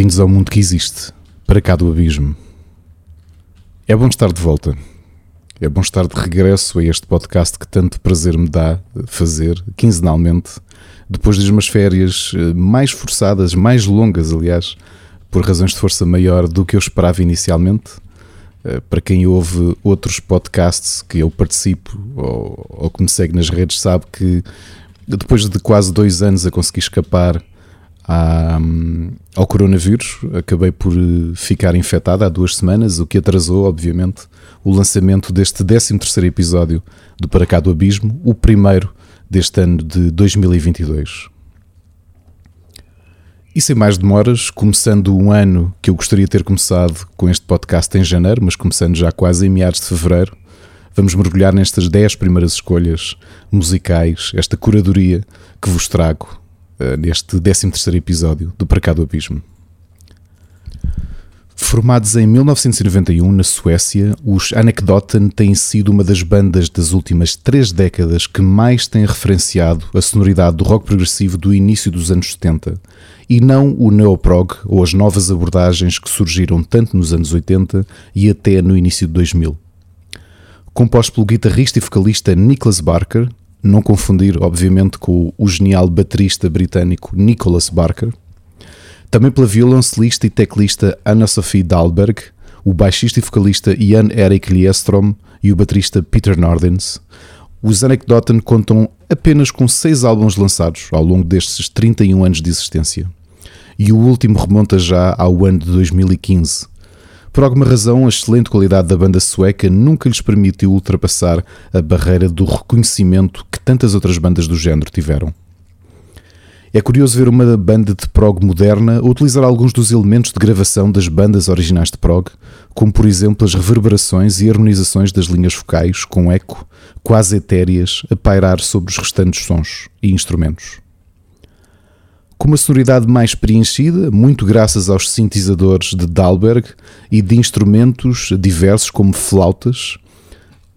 Bem-vindos ao mundo que existe, para cá do abismo. É bom estar de volta. É bom estar de regresso a este podcast que tanto prazer me dá fazer, quinzenalmente, depois de umas férias eh, mais forçadas, mais longas, aliás, por razões de força maior do que eu esperava inicialmente. Eh, para quem ouve outros podcasts que eu participo ou, ou que me segue nas redes, sabe que depois de quase dois anos a conseguir escapar à, ao coronavírus. Acabei por eh, ficar infectado há duas semanas, o que atrasou, obviamente, o lançamento deste 13 episódio do Para Cá do Abismo, o primeiro deste ano de 2022. E sem mais demoras, começando um ano que eu gostaria de ter começado com este podcast em janeiro, mas começando já quase em meados de fevereiro, vamos mergulhar nestas 10 primeiras escolhas musicais, esta curadoria que vos trago uh, neste 13 episódio do Cá do Abismo. Formados em 1991 na Suécia, os Anekdoten têm sido uma das bandas das últimas três décadas que mais têm referenciado a sonoridade do rock progressivo do início dos anos 70 e não o neoprog ou as novas abordagens que surgiram tanto nos anos 80 e até no início de 2000. Composto pelo guitarrista e vocalista Nicholas Barker, não confundir, obviamente, com o genial baterista britânico Nicholas Barker. Também pela violoncelista e teclista Anna Sophie Dahlberg, o baixista e vocalista Jan Erik Liestrom e o baterista Peter Nordens. Os Anecdoten contam apenas com seis álbuns lançados ao longo destes 31 anos de existência. E o último remonta já ao ano de 2015, por alguma razão, a excelente qualidade da banda sueca nunca lhes permitiu ultrapassar a barreira do reconhecimento tantas outras bandas do género tiveram. É curioso ver uma banda de prog moderna utilizar alguns dos elementos de gravação das bandas originais de prog, como por exemplo as reverberações e harmonizações das linhas focais com eco, quase etéreas, a pairar sobre os restantes sons e instrumentos com uma sonoridade mais preenchida, muito graças aos sintetizadores de Dalberg e de instrumentos diversos como flautas,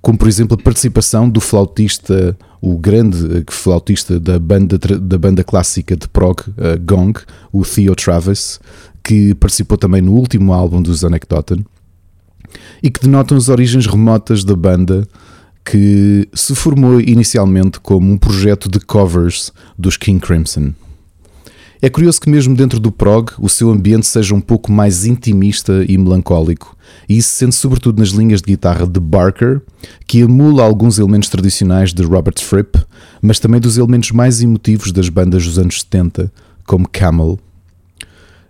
como por exemplo a participação do flautista, o grande flautista da banda, da banda clássica de prog uh, Gong, o Theo Travis, que participou também no último álbum dos Anecdoten, e que denotam as origens remotas da banda que se formou inicialmente como um projeto de covers dos King Crimson. É curioso que, mesmo dentro do prog, o seu ambiente seja um pouco mais intimista e melancólico, e isso se sente sobretudo nas linhas de guitarra de Barker, que emula alguns elementos tradicionais de Robert Fripp, mas também dos elementos mais emotivos das bandas dos anos 70, como Camel.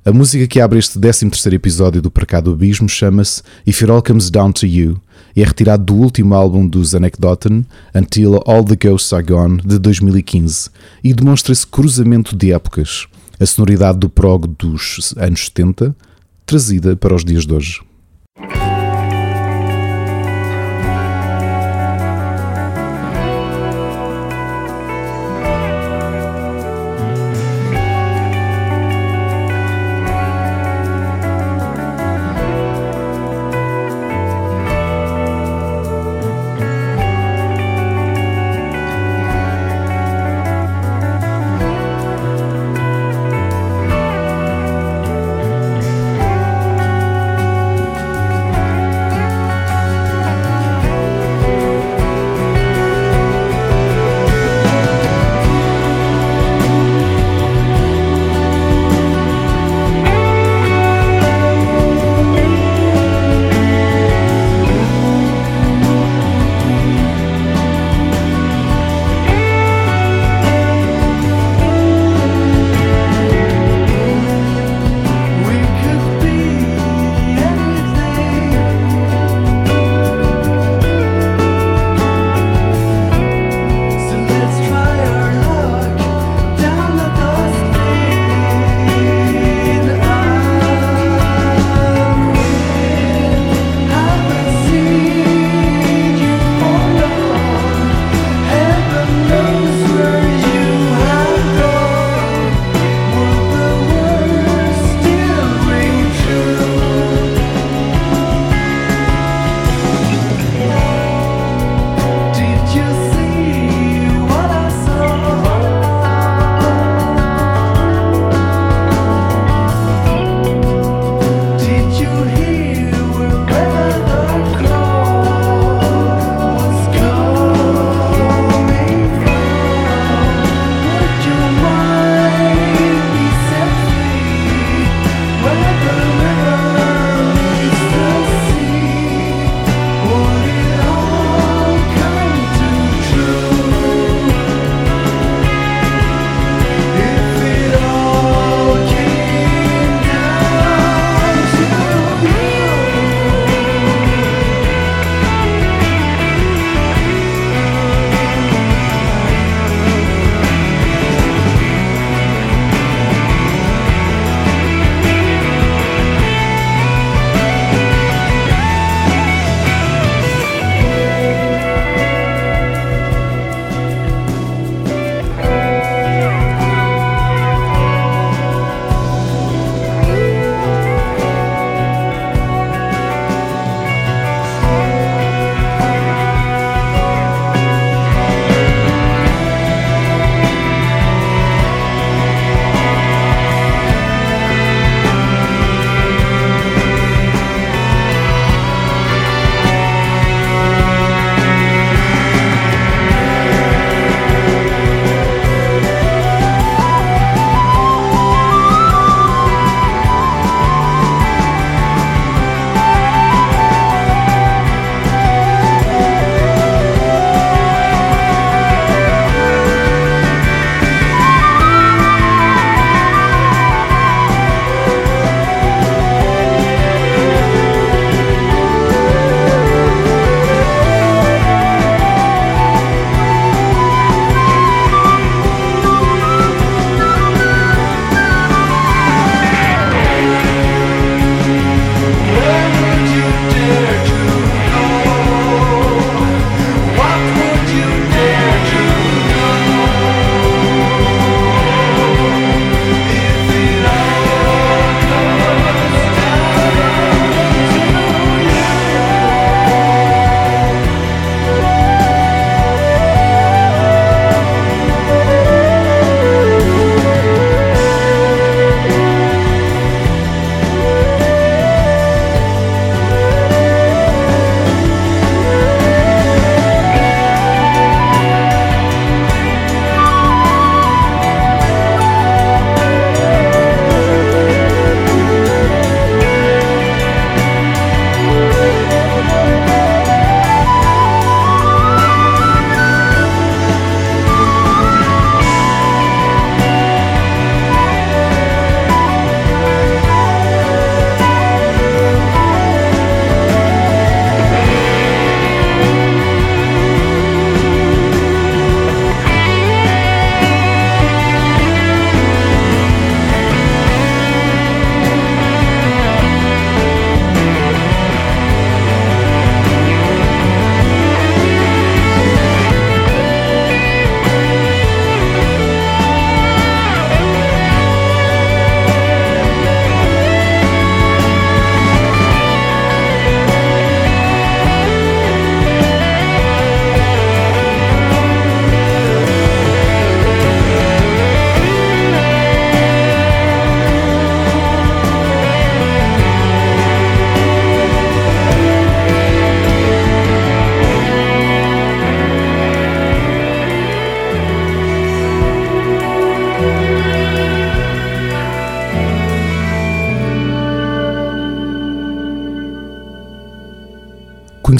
A música que abre este 13 episódio do Percado Abismo chama-se If It All Comes Down to You e é retirado do último álbum dos Anecdoten, Until All the Ghosts Are Gone, de 2015, e demonstra esse cruzamento de épocas a sonoridade do prog dos anos 70 trazida para os dias de hoje.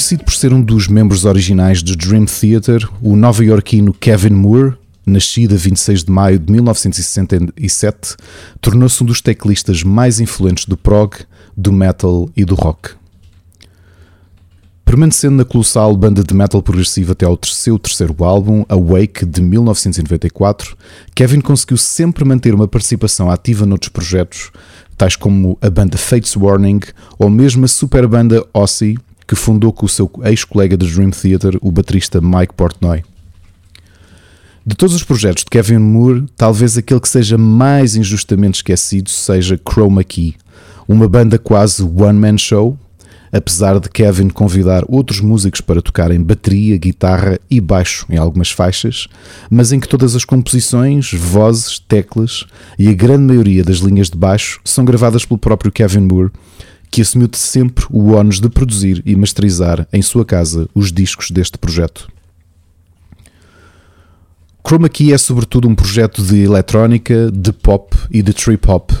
Conhecido por ser um dos membros originais de Dream Theater, o nova-iorquino Kevin Moore, nascido a 26 de maio de 1967, tornou-se um dos teclistas mais influentes do prog, do metal e do rock. Permanecendo na colossal banda de metal progressivo até ao seu terceiro álbum, Awake, de 1994, Kevin conseguiu sempre manter uma participação ativa noutros projetos, tais como a banda Fates Warning ou mesmo a super banda Ossie, que fundou com o seu ex-colega de Dream Theater, o baterista Mike Portnoy. De todos os projetos de Kevin Moore, talvez aquele que seja mais injustamente esquecido seja Chroma Key, uma banda quase one-man show, apesar de Kevin convidar outros músicos para tocarem bateria, guitarra e baixo em algumas faixas, mas em que todas as composições, vozes, teclas e a grande maioria das linhas de baixo são gravadas pelo próprio Kevin Moore que assumiu de sempre o ónus de produzir e masterizar em sua casa os discos deste projeto. Chroma Key é sobretudo um projeto de eletrónica, de pop e de trip hop,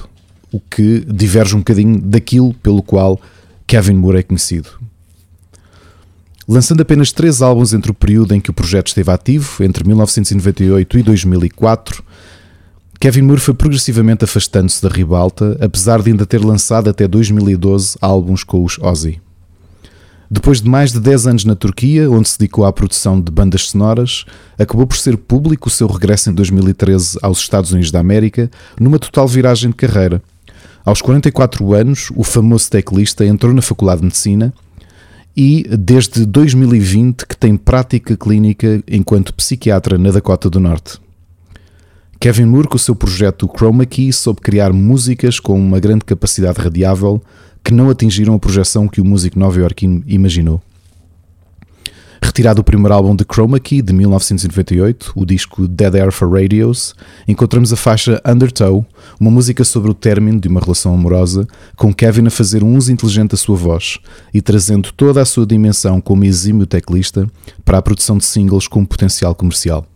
o que diverge um bocadinho daquilo pelo qual Kevin Moore é conhecido. Lançando apenas três álbuns entre o período em que o projeto esteve ativo, entre 1998 e 2004, Kevin Moore foi progressivamente afastando-se da ribalta, apesar de ainda ter lançado até 2012 álbuns com os Ozzy. Depois de mais de 10 anos na Turquia, onde se dedicou à produção de bandas sonoras, acabou por ser público o seu regresso em 2013 aos Estados Unidos da América, numa total viragem de carreira. Aos 44 anos, o famoso teclista entrou na Faculdade de Medicina e, desde 2020, que tem prática clínica enquanto psiquiatra na Dakota do Norte. Kevin Moore, com o seu projeto Chroma Key, soube criar músicas com uma grande capacidade radiável que não atingiram a projeção que o músico nova-iorquino imaginou. Retirado o primeiro álbum de Chroma Key de 1998, o disco Dead Air for Radios, encontramos a faixa Undertow, uma música sobre o término de uma relação amorosa, com Kevin a fazer um uso inteligente da sua voz e trazendo toda a sua dimensão como exímio teclista para a produção de singles com potencial comercial.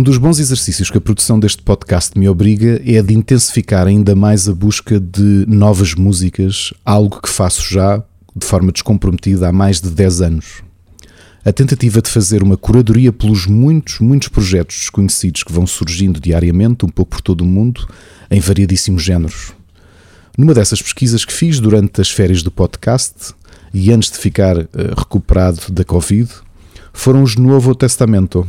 Um dos bons exercícios que a produção deste podcast me obriga é de intensificar ainda mais a busca de novas músicas, algo que faço já de forma descomprometida há mais de 10 anos. A tentativa de fazer uma curadoria pelos muitos, muitos projetos desconhecidos que vão surgindo diariamente, um pouco por todo o mundo, em variadíssimos géneros. Numa dessas pesquisas que fiz durante as férias do podcast e antes de ficar uh, recuperado da Covid, foram os Novo Testamento,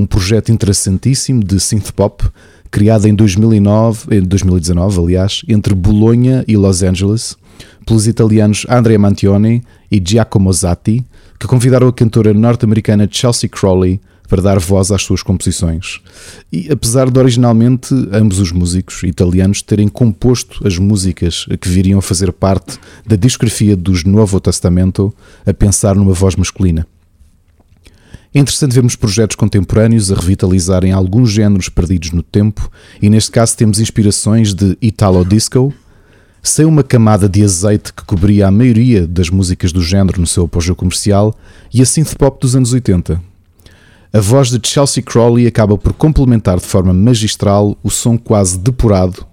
um projeto interessantíssimo de synth pop criado em 2009, em 2019, aliás, entre Bolonha e Los Angeles, pelos italianos Andrea Mantioni e Giacomo Zatti, que convidaram a cantora norte-americana Chelsea Crowley para dar voz às suas composições. E apesar de originalmente ambos os músicos italianos terem composto as músicas que viriam a fazer parte da discografia dos Novo Testamento, a pensar numa voz masculina. É interessante vermos projetos contemporâneos a revitalizarem alguns géneros perdidos no tempo, e neste caso temos inspirações de Italo Disco, sem uma camada de azeite que cobria a maioria das músicas do género no seu apogeu comercial, e a synth pop dos anos 80. A voz de Chelsea Crowley acaba por complementar de forma magistral o som quase depurado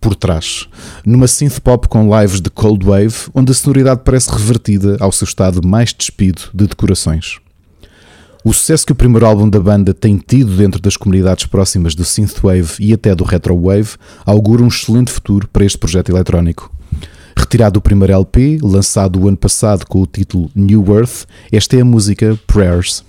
por trás, numa synth pop com lives de cold wave, onde a sonoridade parece revertida ao seu estado mais despido de decorações. O sucesso que o primeiro álbum da banda tem tido dentro das comunidades próximas do synthwave e até do retrowave augura um excelente futuro para este projeto eletrónico. Retirado do primeiro LP, lançado o ano passado com o título New Earth, esta é a música Prayers.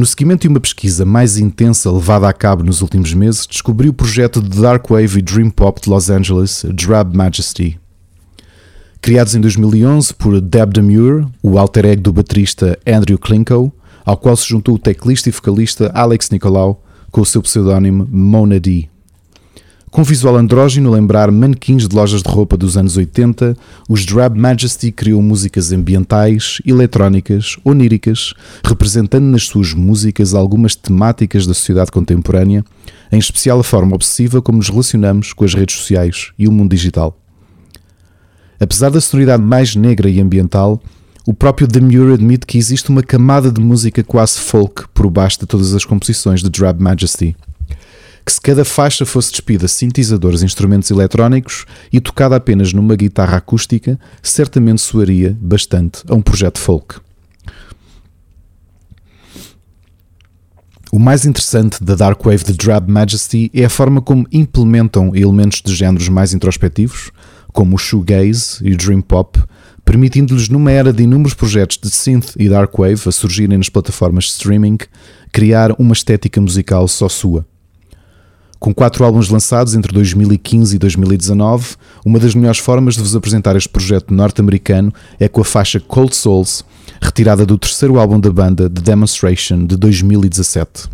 No seguimento de uma pesquisa mais intensa levada a cabo nos últimos meses, descobri o projeto de Dark Wave e Dream Pop de Los Angeles, Drab Majesty. Criados em 2011 por Deb Demure, o alter ego do baterista Andrew Klinko, ao qual se juntou o teclista e vocalista Alex Nicolau com o seu pseudónimo Mona D. Com visual andrógeno a lembrar manequins de lojas de roupa dos anos 80, os Drab Majesty criou músicas ambientais, eletrónicas, oníricas, representando nas suas músicas algumas temáticas da sociedade contemporânea, em especial a forma obsessiva como nos relacionamos com as redes sociais e o mundo digital. Apesar da sonoridade mais negra e ambiental, o próprio Demure admite que existe uma camada de música quase folk por baixo de todas as composições de Drab Majesty que se cada faixa fosse despida sintetizadores e instrumentos eletrónicos e tocada apenas numa guitarra acústica, certamente soaria bastante a um projeto folk. O mais interessante da Dark Wave de Drab Majesty é a forma como implementam elementos de géneros mais introspectivos, como o shoegaze e o dream pop, permitindo-lhes numa era de inúmeros projetos de synth e dark wave a surgirem nas plataformas de streaming, criar uma estética musical só sua. Com quatro álbuns lançados entre 2015 e 2019, uma das melhores formas de vos apresentar este projeto norte-americano é com a faixa Cold Souls, retirada do terceiro álbum da banda, The Demonstration, de 2017.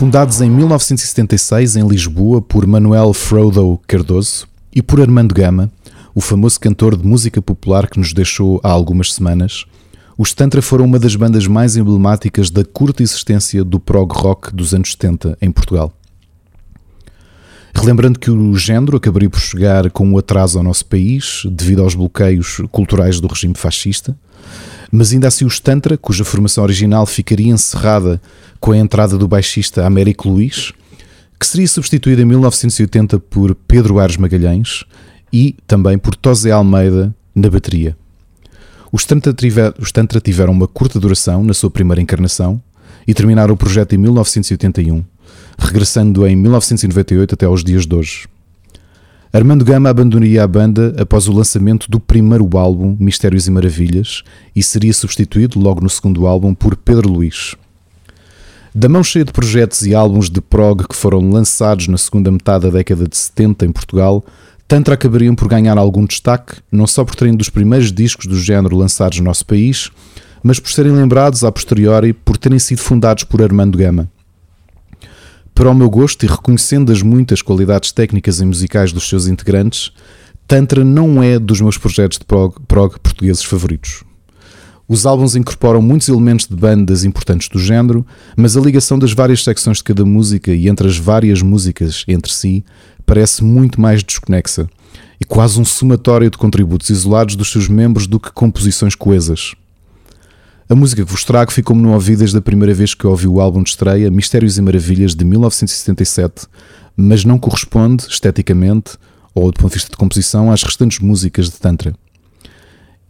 Fundados em 1976 em Lisboa por Manuel Frodo Cardoso e por Armando Gama, o famoso cantor de música popular que nos deixou há algumas semanas, os Tantra foram uma das bandas mais emblemáticas da curta existência do prog rock dos anos 70 em Portugal. Relembrando que o género acabaria por chegar com um atraso ao nosso país devido aos bloqueios culturais do regime fascista, mas ainda assim os Tantra, cuja formação original ficaria encerrada com a entrada do baixista Américo Luís, que seria substituído em 1980 por Pedro Ares Magalhães e também por Tosé Almeida na bateria. Os Tantra, tiver, os Tantra tiveram uma curta duração na sua primeira encarnação e terminaram o projeto em 1981, regressando em 1998 até aos dias de hoje. Armando Gama abandonaria a banda após o lançamento do primeiro álbum, Mistérios e Maravilhas, e seria substituído logo no segundo álbum por Pedro Luís. Da mão cheia de projetos e álbuns de prog que foram lançados na segunda metade da década de 70 em Portugal, Tantra acabariam por ganhar algum destaque, não só por terem dos primeiros discos do género lançados no nosso país, mas por serem lembrados a posteriori por terem sido fundados por Armando Gama. Para o meu gosto e reconhecendo as muitas qualidades técnicas e musicais dos seus integrantes, Tantra não é dos meus projetos de prog, prog portugueses favoritos. Os álbuns incorporam muitos elementos de bandas importantes do género, mas a ligação das várias secções de cada música e entre as várias músicas entre si parece muito mais desconexa e quase um somatório de contributos isolados dos seus membros do que composições coesas. A música que vos trago ficou-me no ouvido desde a primeira vez que ouvi o álbum de estreia Mistérios e Maravilhas de 1977, mas não corresponde, esteticamente ou do ponto de vista de composição, às restantes músicas de Tantra.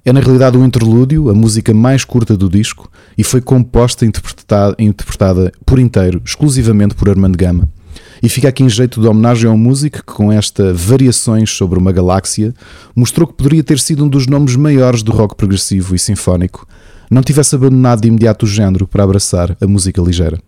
É na realidade o interlúdio, a música mais curta do disco, e foi composta e interpretada, interpretada por inteiro, exclusivamente por Armando Gama. E fica aqui em jeito de homenagem ao músico que, com esta Variações sobre uma Galáxia, mostrou que poderia ter sido um dos nomes maiores do rock progressivo e sinfónico, não tivesse abandonado de imediato o género para abraçar a música ligeira.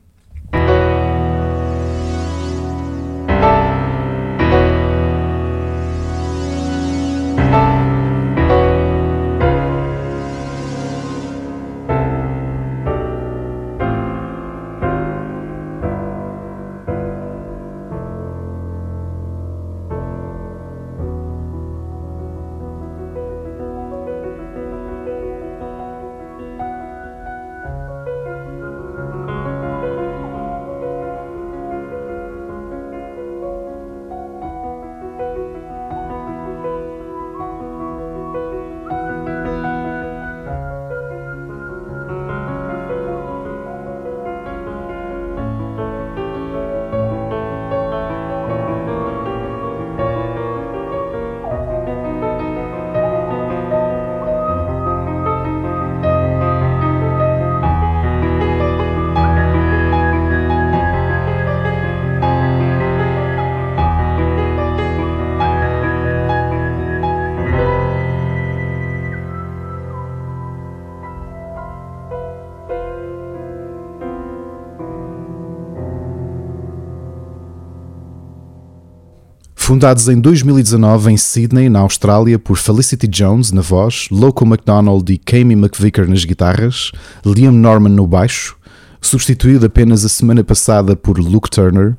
Fundados em 2019 em Sydney, na Austrália, por Felicity Jones na voz, Loco MacDonald e Kami McVicker nas guitarras, Liam Norman no baixo, substituído apenas a semana passada por Luke Turner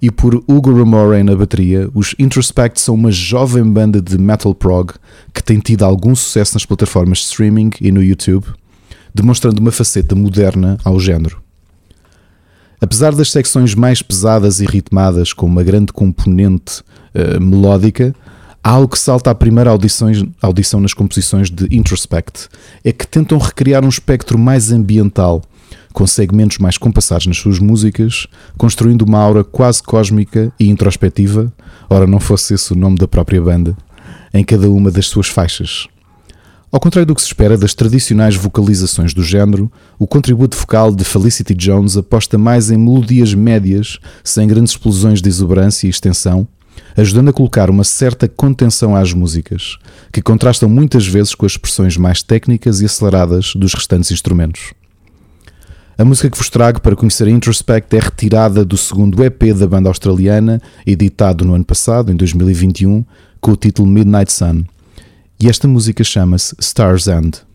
e por Hugo Ramore na bateria, os Introspect são uma jovem banda de metal prog que tem tido algum sucesso nas plataformas de streaming e no YouTube, demonstrando uma faceta moderna ao género. Apesar das secções mais pesadas e ritmadas, com uma grande componente uh, melódica, há algo que salta à primeira audição, nas composições de Introspect: é que tentam recriar um espectro mais ambiental, com segmentos mais compassados nas suas músicas, construindo uma aura quase cósmica e introspectiva, ora não fosse esse o nome da própria banda, em cada uma das suas faixas. Ao contrário do que se espera das tradicionais vocalizações do género, o contributo vocal de Felicity Jones aposta mais em melodias médias, sem grandes explosões de exuberância e extensão, ajudando a colocar uma certa contenção às músicas, que contrastam muitas vezes com as expressões mais técnicas e aceleradas dos restantes instrumentos. A música que vos trago para conhecer a Introspect é retirada do segundo EP da banda australiana, editado no ano passado, em 2021, com o título Midnight Sun. E esta música chama-se Star's End.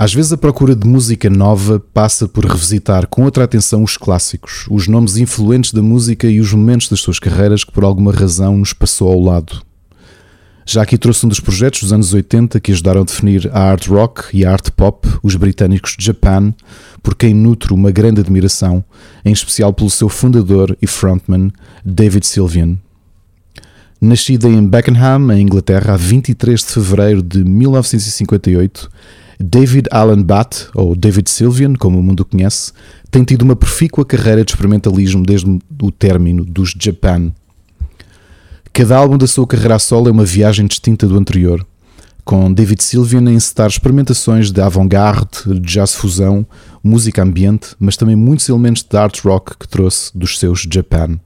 Às vezes a procura de música nova passa por revisitar com outra atenção os clássicos, os nomes influentes da música e os momentos das suas carreiras que por alguma razão nos passou ao lado. Já aqui trouxe um dos projetos dos anos 80 que ajudaram a definir a art rock e a art pop, os britânicos Japan, por quem nutro uma grande admiração, em especial pelo seu fundador e frontman, David Sylvian. Nascida em Beckenham, em Inglaterra, a 23 de fevereiro de 1958, David Allen Batt, ou David Sylvian, como o mundo conhece, tem tido uma profícua carreira de experimentalismo desde o término dos Japan. Cada álbum da sua carreira a solo é uma viagem distinta do anterior, com David Sylvian a encetar experimentações de avant-garde, jazz fusão, música ambiente, mas também muitos elementos de art rock que trouxe dos seus Japan.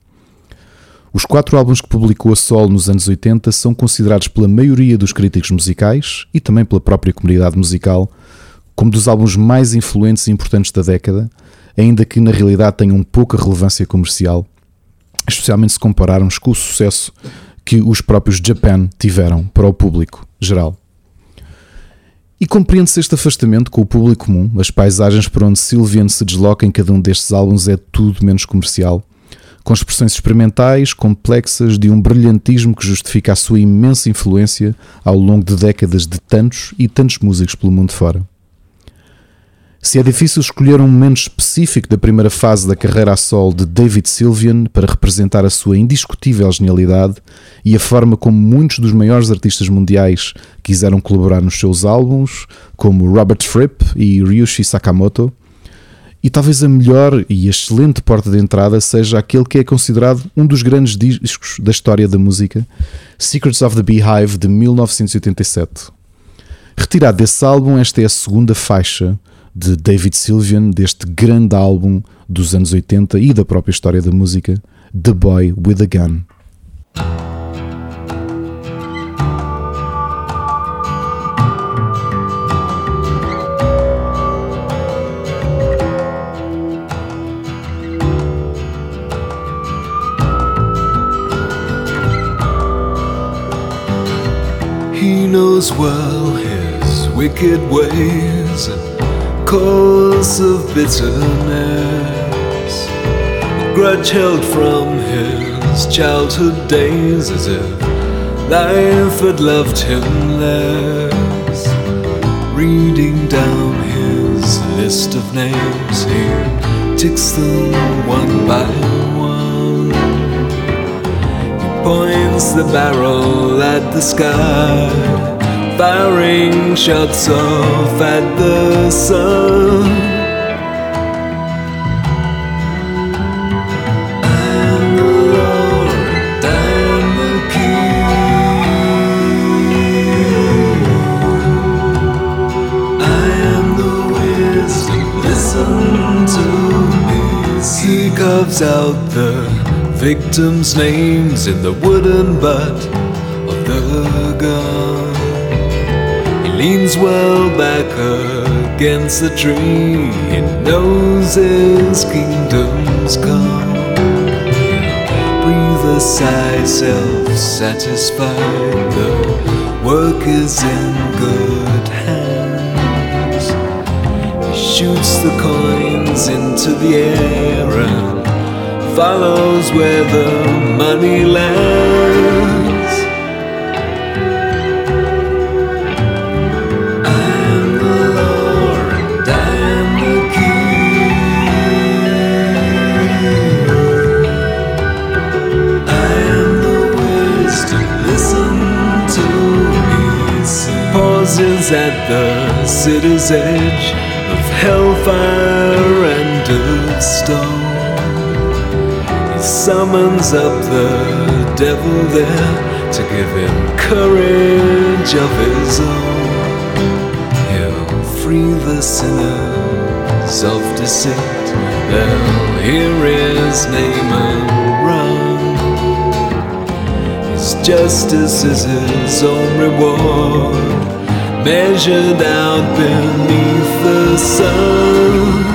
Os quatro álbuns que publicou a solo nos anos 80 são considerados pela maioria dos críticos musicais e também pela própria comunidade musical como dos álbuns mais influentes e importantes da década, ainda que na realidade tenham pouca relevância comercial, especialmente se compararmos com o sucesso que os próprios Japan tiveram para o público geral. E compreende-se este afastamento com o público comum, as paisagens por onde Sylvian se desloca em cada um destes álbuns é tudo menos comercial com expressões experimentais, complexas, de um brilhantismo que justifica a sua imensa influência ao longo de décadas de tantos e tantos músicos pelo mundo fora. Se é difícil escolher um momento específico da primeira fase da carreira a sol de David Sylvian para representar a sua indiscutível genialidade e a forma como muitos dos maiores artistas mundiais quiseram colaborar nos seus álbuns, como Robert Fripp e Ryuichi Sakamoto, e talvez a melhor e excelente porta de entrada seja aquele que é considerado um dos grandes discos da história da música, Secrets of the Beehive de 1987. Retirado desse álbum, esta é a segunda faixa de David Sylvian deste grande álbum dos anos 80 e da própria história da música, The Boy with a Gun. Knows well his wicked ways and cause of bitterness. A grudge held from his childhood days as if life had loved him less. Reading down his list of names, he ticks them one by. He points the barrel at the sky firing shots off at the sun. I'm the Lord, I'm the King. I am the wisdom, listen to me. He out the victims' names in the wooden butt of the gun He leans well back against the tree. He knows his kingdom's come. Breathe a sigh, self satisfied. The work is in good hands. He shoots the coins into the air and follows where the money lands. I am the Lord and I am the King. I am the wisdom, listen to me. Pauses at the city's edge of hellfire and of storm. Summons up the devil there to give him courage of his own. He'll free the sinners of deceit. They'll hear his name and run. His justice is his own reward measured out beneath the sun.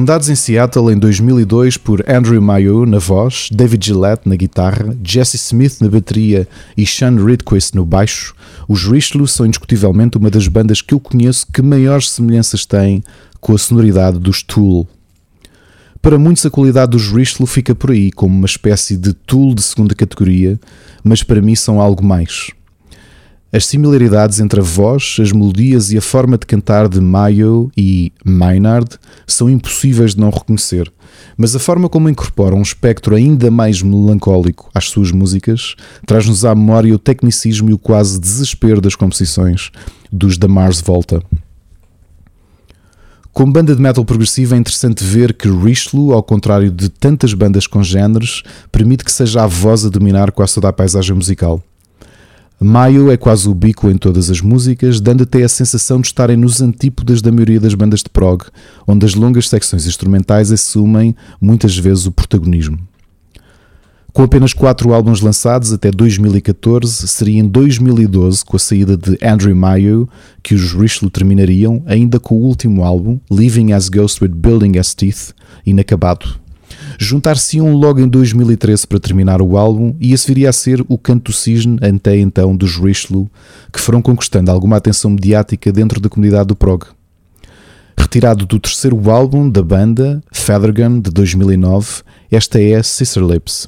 Fundados em Seattle em 2002 por Andrew Mayo na voz, David Gillette na guitarra, Jesse Smith na bateria e Sean Ridquist no baixo, os Richelieu são indiscutivelmente uma das bandas que eu conheço que maiores semelhanças têm com a sonoridade dos Tool. Para muitos a qualidade dos Richelieu fica por aí, como uma espécie de Tool de segunda categoria, mas para mim são algo mais. As similaridades entre a voz, as melodias e a forma de cantar de Mayo e Maynard são impossíveis de não reconhecer, mas a forma como incorporam um espectro ainda mais melancólico às suas músicas traz-nos à memória o tecnicismo e o quase desespero das composições dos da Mars Volta. Como banda de metal progressiva é interessante ver que Richelieu, ao contrário de tantas bandas com géneros, permite que seja a voz a dominar quase toda a paisagem musical. Maio é quase o bico em todas as músicas, dando até a sensação de estarem nos antípodas da maioria das bandas de prog, onde as longas secções instrumentais assumem muitas vezes o protagonismo. Com apenas quatro álbuns lançados até 2014, seria em 2012, com a saída de Andrew Mayo, que os Richelieu terminariam, ainda com o último álbum, Living as Ghost with Building as Teeth, inacabado. Juntar-se-iam logo em 2013 para terminar o álbum e esse viria a ser o canto do cisne até então dos Richelieu, que foram conquistando alguma atenção mediática dentro da comunidade do prog. Retirado do terceiro álbum da banda, Feathergun, de 2009, esta é Sister Lips.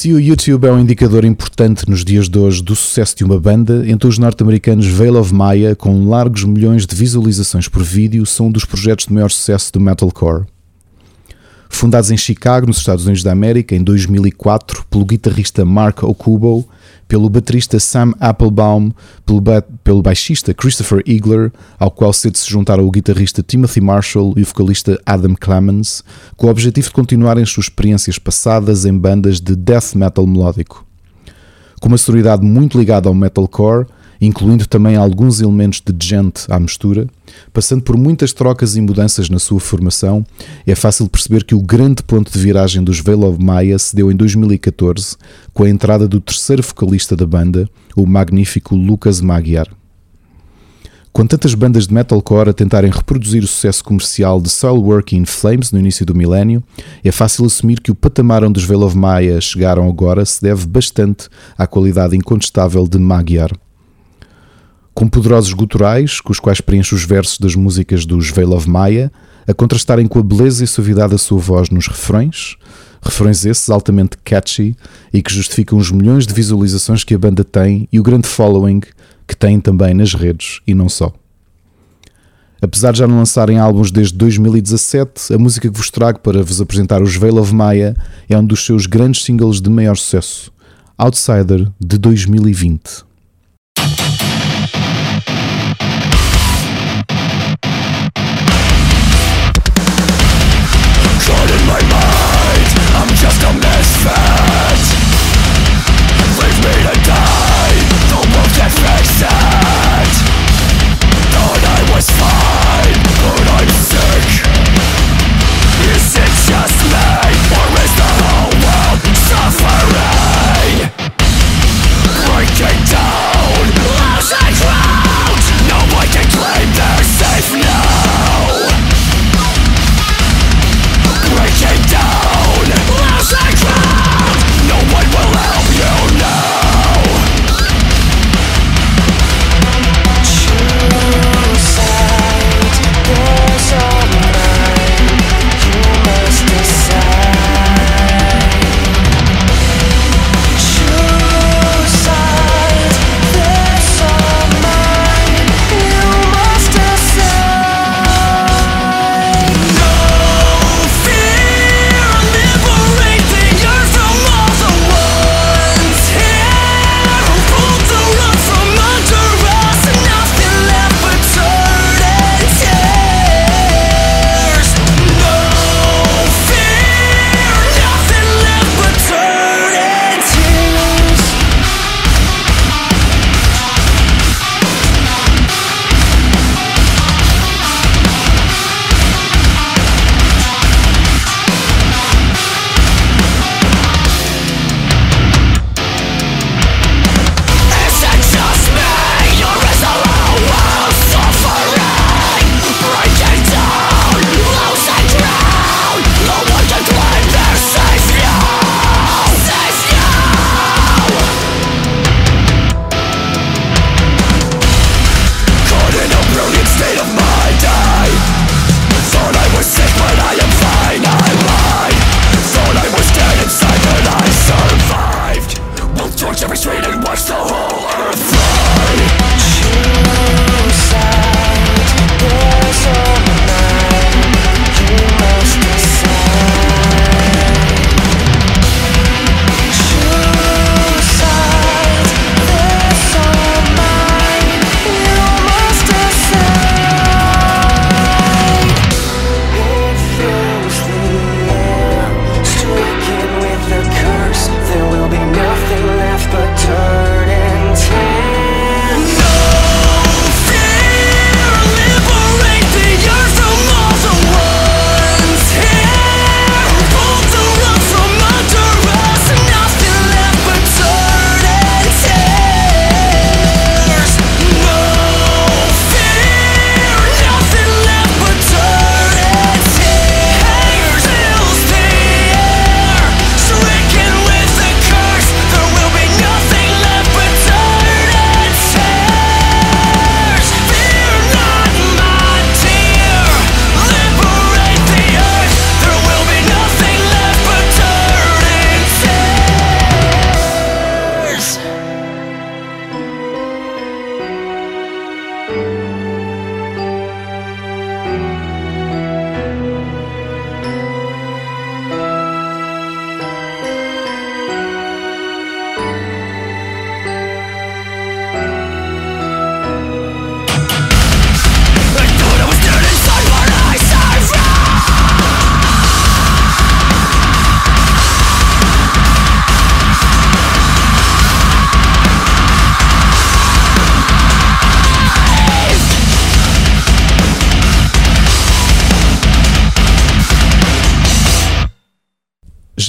Se o YouTube é um indicador importante nos dias de hoje do sucesso de uma banda, então os norte-americanos Veil of Maya, com largos milhões de visualizações por vídeo, são um dos projetos de maior sucesso do metalcore. Fundados em Chicago, nos Estados Unidos da América, em 2004, pelo guitarrista Mark Okubo, pelo baterista Sam Applebaum, pelo, ba pelo baixista Christopher Igler, ao qual cedo se juntaram o guitarrista Timothy Marshall e o vocalista Adam Clemens, com o objetivo de continuarem as suas experiências passadas em bandas de death metal melódico. Com uma sonoridade muito ligada ao metalcore, incluindo também alguns elementos de gente à mistura, passando por muitas trocas e mudanças na sua formação, é fácil perceber que o grande ponto de viragem dos Veil of Maya se deu em 2014, com a entrada do terceiro vocalista da banda, o magnífico Lucas Magyar. Com tantas bandas de metalcore a tentarem reproduzir o sucesso comercial de Soilwork in Flames no início do milénio, é fácil assumir que o patamar onde os Veil of Maya chegaram agora se deve bastante à qualidade incontestável de Magyar com poderosos guturais, com os quais preenche os versos das músicas dos Veil of Maya, a contrastarem com a beleza e suavidade da sua voz nos refrões, refrões esses altamente catchy e que justificam os milhões de visualizações que a banda tem e o grande following que tem também nas redes e não só. Apesar de já não lançarem álbuns desde 2017, a música que vos trago para vos apresentar os Veil of Maya é um dos seus grandes singles de maior sucesso, Outsider de 2020.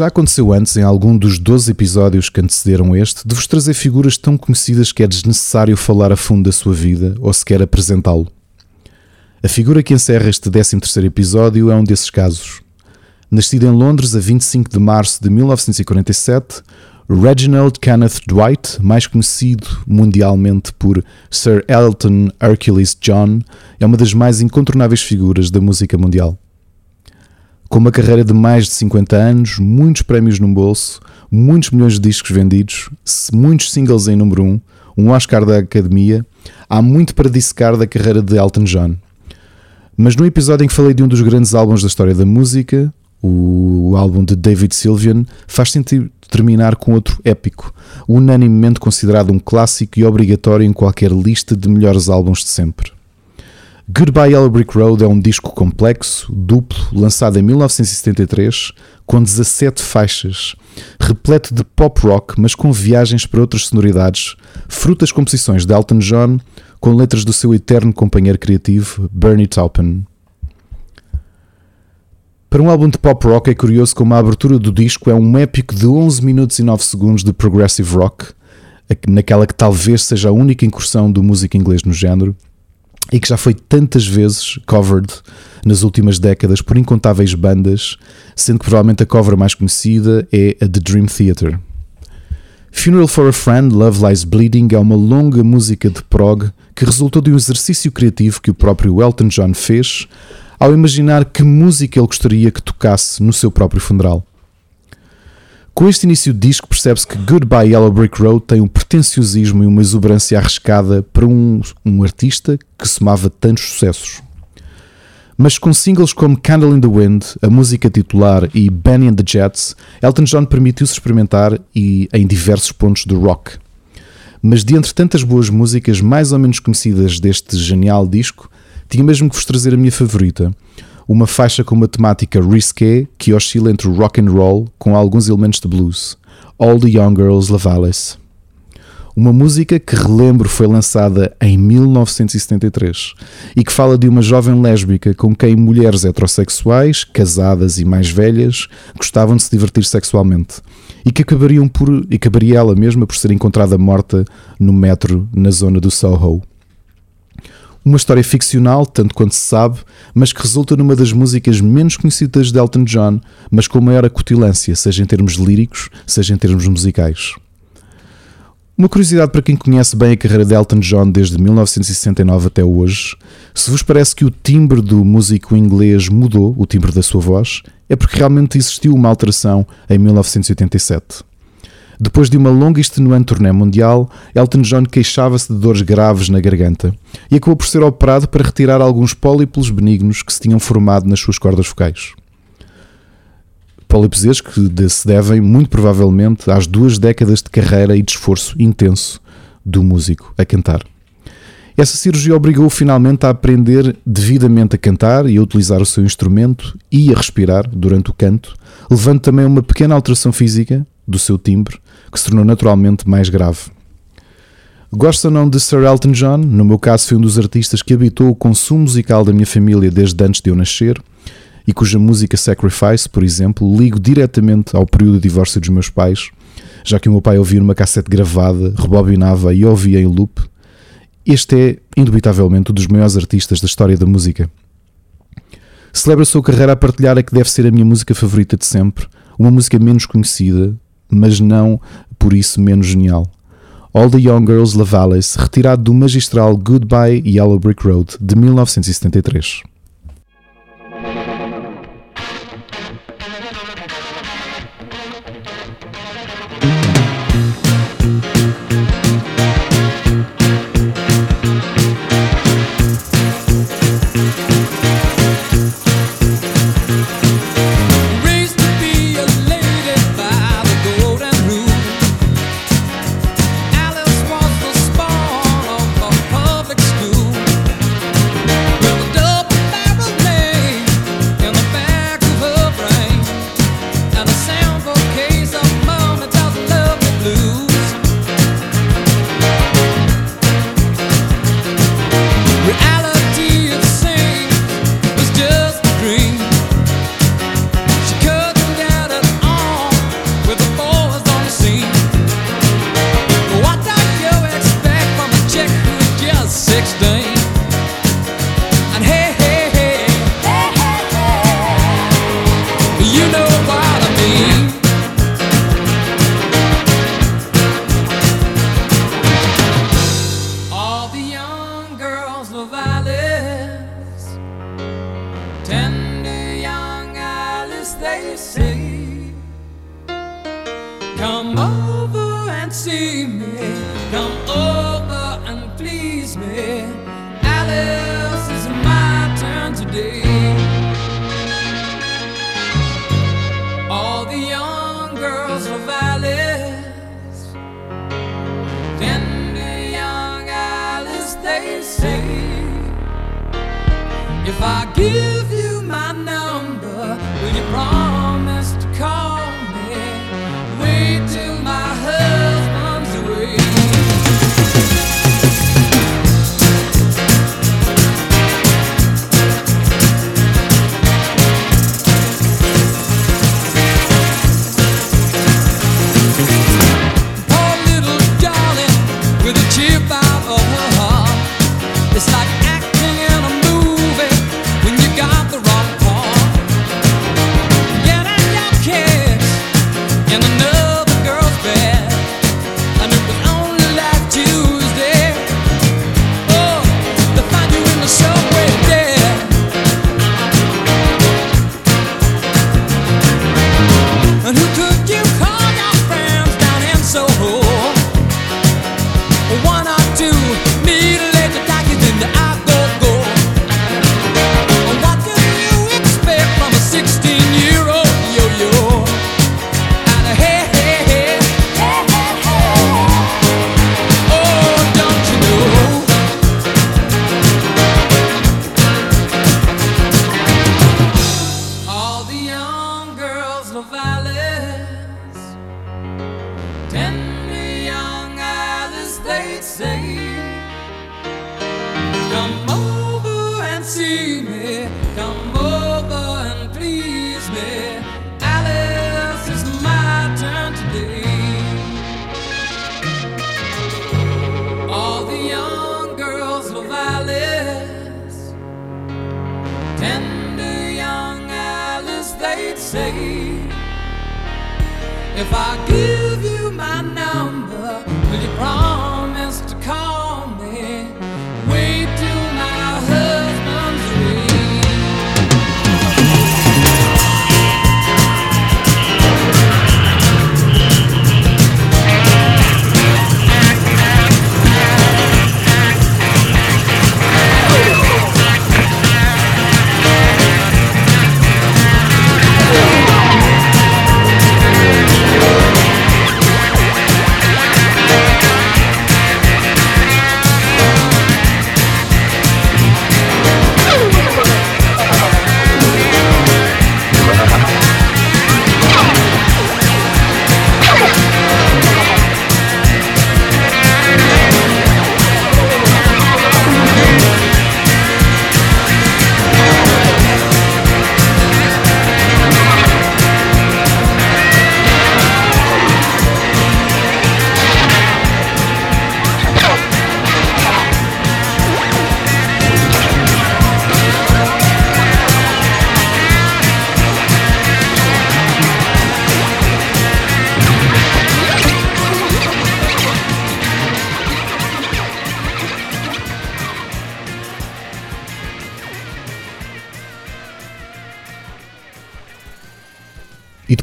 Já aconteceu antes, em algum dos 12 episódios que antecederam este, de vos trazer figuras tão conhecidas que é desnecessário falar a fundo da sua vida ou sequer apresentá-lo. A figura que encerra este 13 episódio é um desses casos. Nascido em Londres a 25 de março de 1947, Reginald Kenneth Dwight, mais conhecido mundialmente por Sir Elton Hercules John, é uma das mais incontornáveis figuras da música mundial. Com uma carreira de mais de 50 anos, muitos prémios no bolso, muitos milhões de discos vendidos, muitos singles em número 1, um Oscar da Academia, há muito para dissecar da carreira de Elton John. Mas no episódio em que falei de um dos grandes álbuns da história da música, o álbum de David Sylvian, faz sentido terminar com outro épico, unanimemente considerado um clássico e obrigatório em qualquer lista de melhores álbuns de sempre. Goodbye Yellow Brick Road é um disco complexo, duplo, lançado em 1973, com 17 faixas, repleto de pop rock, mas com viagens para outras sonoridades, frutas composições de Elton John, com letras do seu eterno companheiro criativo, Bernie Taupin. Para um álbum de pop rock é curioso como a abertura do disco é um épico de 11 minutos e 9 segundos de progressive rock, naquela que talvez seja a única incursão do músico inglês no género, e que já foi tantas vezes covered nas últimas décadas por incontáveis bandas, sendo que provavelmente a cover mais conhecida é a The Dream Theater. Funeral for a Friend, Love Lies Bleeding é uma longa música de prog que resultou de um exercício criativo que o próprio Elton John fez ao imaginar que música ele gostaria que tocasse no seu próprio funeral. Com este início de disco percebe-se que Goodbye Yellow Brick Road tem um pretenciosismo e uma exuberância arriscada para um, um artista que somava tantos sucessos. Mas com singles como Candle in the Wind, a música titular e Benny and the Jets, Elton John permitiu-se experimentar e em diversos pontos do rock. Mas de entre tantas boas músicas mais ou menos conhecidas deste genial disco, tinha mesmo que vos trazer a minha favorita, uma faixa com uma temática risqué que oscila entre o rock and roll com alguns elementos de blues, All the Young Girls Lavales. Uma música que relembro foi lançada em 1973 e que fala de uma jovem lésbica com quem mulheres heterossexuais, casadas e mais velhas, gostavam de se divertir sexualmente e que acabariam por e acabaria ela mesma por ser encontrada morta no metro na zona do Soho. Uma história ficcional, tanto quanto se sabe, mas que resulta numa das músicas menos conhecidas de Elton John, mas com maior acutilância, seja em termos líricos, seja em termos musicais. Uma curiosidade para quem conhece bem a carreira de Elton John desde 1969 até hoje: se vos parece que o timbre do músico inglês mudou, o timbre da sua voz, é porque realmente existiu uma alteração em 1987. Depois de uma longa e extenuante turnê mundial, Elton John queixava-se de dores graves na garganta e acabou por ser operado para retirar alguns pólipos benignos que se tinham formado nas suas cordas vocais. Pólipos estes que se devem, muito provavelmente, às duas décadas de carreira e de esforço intenso do músico a cantar. Essa cirurgia obrigou-o finalmente a aprender devidamente a cantar e a utilizar o seu instrumento e a respirar durante o canto, levando também uma pequena alteração física do seu timbre, que se tornou naturalmente mais grave. Gosto ou não de Sir Elton John? No meu caso, foi um dos artistas que habitou o consumo musical da minha família desde antes de eu nascer e cuja música Sacrifice, por exemplo, ligo diretamente ao período de divórcio dos meus pais, já que o meu pai ouvia uma cassete gravada, rebobinava e ouvia em loop. Este é, indubitavelmente, um dos maiores artistas da história da música. Celebra a sua carreira a partilhar a que deve ser a minha música favorita de sempre, uma música menos conhecida, mas não por isso menos genial. All the Young Girls Lavales, retirado do magistral Goodbye Yellow Brick Road de 1973. If I give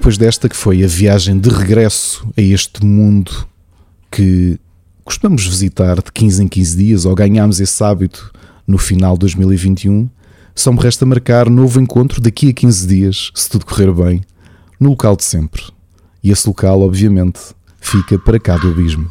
depois desta que foi a viagem de regresso a este mundo que costumamos visitar de 15 em 15 dias ou ganhámos esse hábito no final de 2021, só me resta marcar novo encontro daqui a 15 dias, se tudo correr bem, no local de sempre. E esse local, obviamente, fica para cá do abismo.